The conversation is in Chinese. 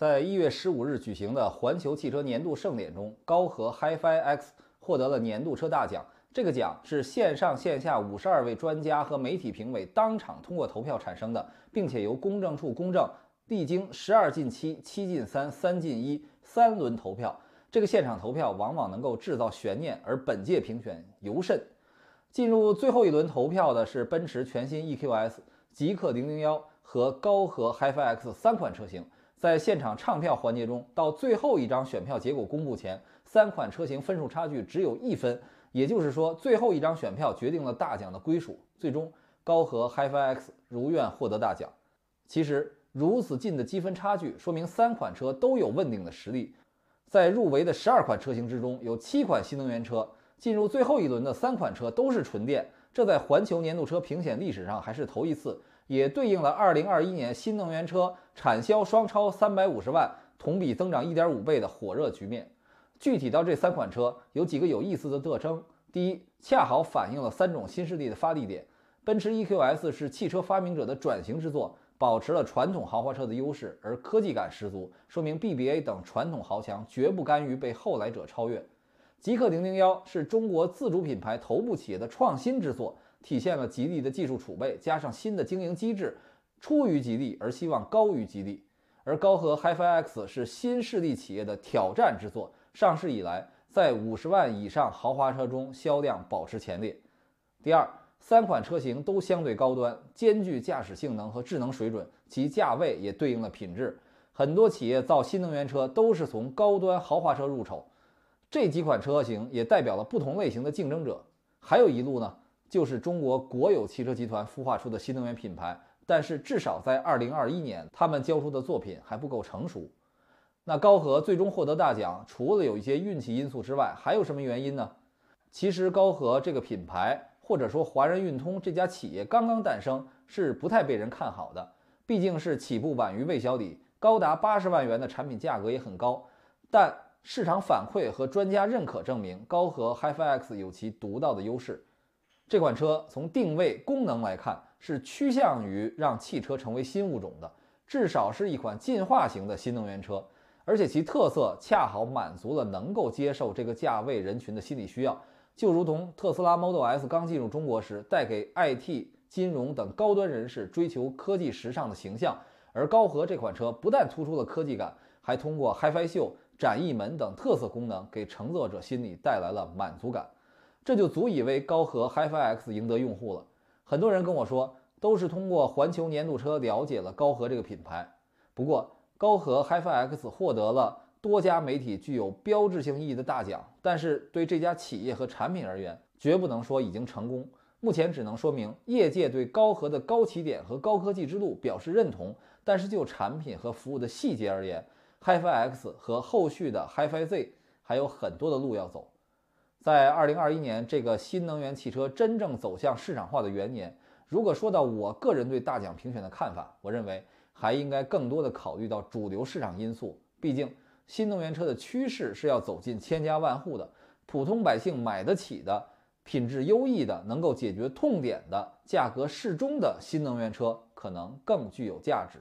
在一月十五日举行的环球汽车年度盛典中，高和 HiFi X 获得了年度车大奖。这个奖是线上线下五十二位专家和媒体评委当场通过投票产生的，并且由公证处公证，历经十二进七、七进三、三进一三轮投票。这个现场投票往往能够制造悬念，而本届评选尤甚。进入最后一轮投票的是奔驰全新 EQS、极氪零零幺和高和 HiFi X 三款车型。在现场唱票环节中，到最后一张选票结果公布前，三款车型分数差距只有一分，也就是说，最后一张选票决定了大奖的归属。最终，高和 HiFi X 如愿获得大奖。其实，如此近的积分差距，说明三款车都有问鼎的实力。在入围的十二款车型之中，有七款新能源车。进入最后一轮的三款车都是纯电，这在环球年度车评选历史上还是头一次，也对应了2021年新能源车产销双超350万，同比增长1.5倍的火热局面。具体到这三款车，有几个有意思的特征：第一，恰好反映了三种新势力的发力点。奔驰 EQS 是汽车发明者的转型之作，保持了传统豪华车的优势，而科技感十足，说明 BBA 等传统豪强绝不甘于被后来者超越。极氪零零幺是中国自主品牌头部企业的创新之作，体现了吉利的技术储备，加上新的经营机制，出于吉利而希望高于吉利。而高和 HiFi X 是新势力企业的挑战之作，上市以来在五十万以上豪华车中销量保持前列。第二，三款车型都相对高端，兼具驾驶性能和智能水准，其价位也对应了品质。很多企业造新能源车都是从高端豪华车入手。这几款车型也代表了不同类型的竞争者，还有一路呢，就是中国国有汽车集团孵化出的新能源品牌。但是至少在2021年，他们交出的作品还不够成熟。那高和最终获得大奖，除了有一些运气因素之外，还有什么原因呢？其实高和这个品牌，或者说华人运通这家企业刚刚诞生，是不太被人看好的。毕竟是起步晚于魏小李，高达八十万元的产品价格也很高，但。市场反馈和专家认可证明，高和 HiFi X 有其独到的优势。这款车从定位功能来看，是趋向于让汽车成为新物种的，至少是一款进化型的新能源车。而且其特色恰好满足了能够接受这个价位人群的心理需要，就如同特斯拉 Model S 刚进入中国时，带给 IT、金融等高端人士追求科技时尚的形象。而高和这款车不但突出了科技感，还通过 HiFi 秀。展翼门等特色功能给乘坐者心里带来了满足感，这就足以为高和 HiFi X 赢得用户了。很多人跟我说，都是通过环球年度车了解了高和这个品牌。不过，高和 HiFi X 获得了多家媒体具有标志性意义的大奖，但是对这家企业和产品而言，绝不能说已经成功。目前只能说明业界对高和的高起点和高科技之路表示认同，但是就产品和服务的细节而言，HiFi X 和后续的 HiFi Z 还有很多的路要走。在2021年这个新能源汽车真正走向市场化的元年，如果说到我个人对大奖评选的看法，我认为还应该更多的考虑到主流市场因素。毕竟新能源车的趋势是要走进千家万户的，普通百姓买得起的、品质优异的、能够解决痛点的、价格适中的新能源车，可能更具有价值。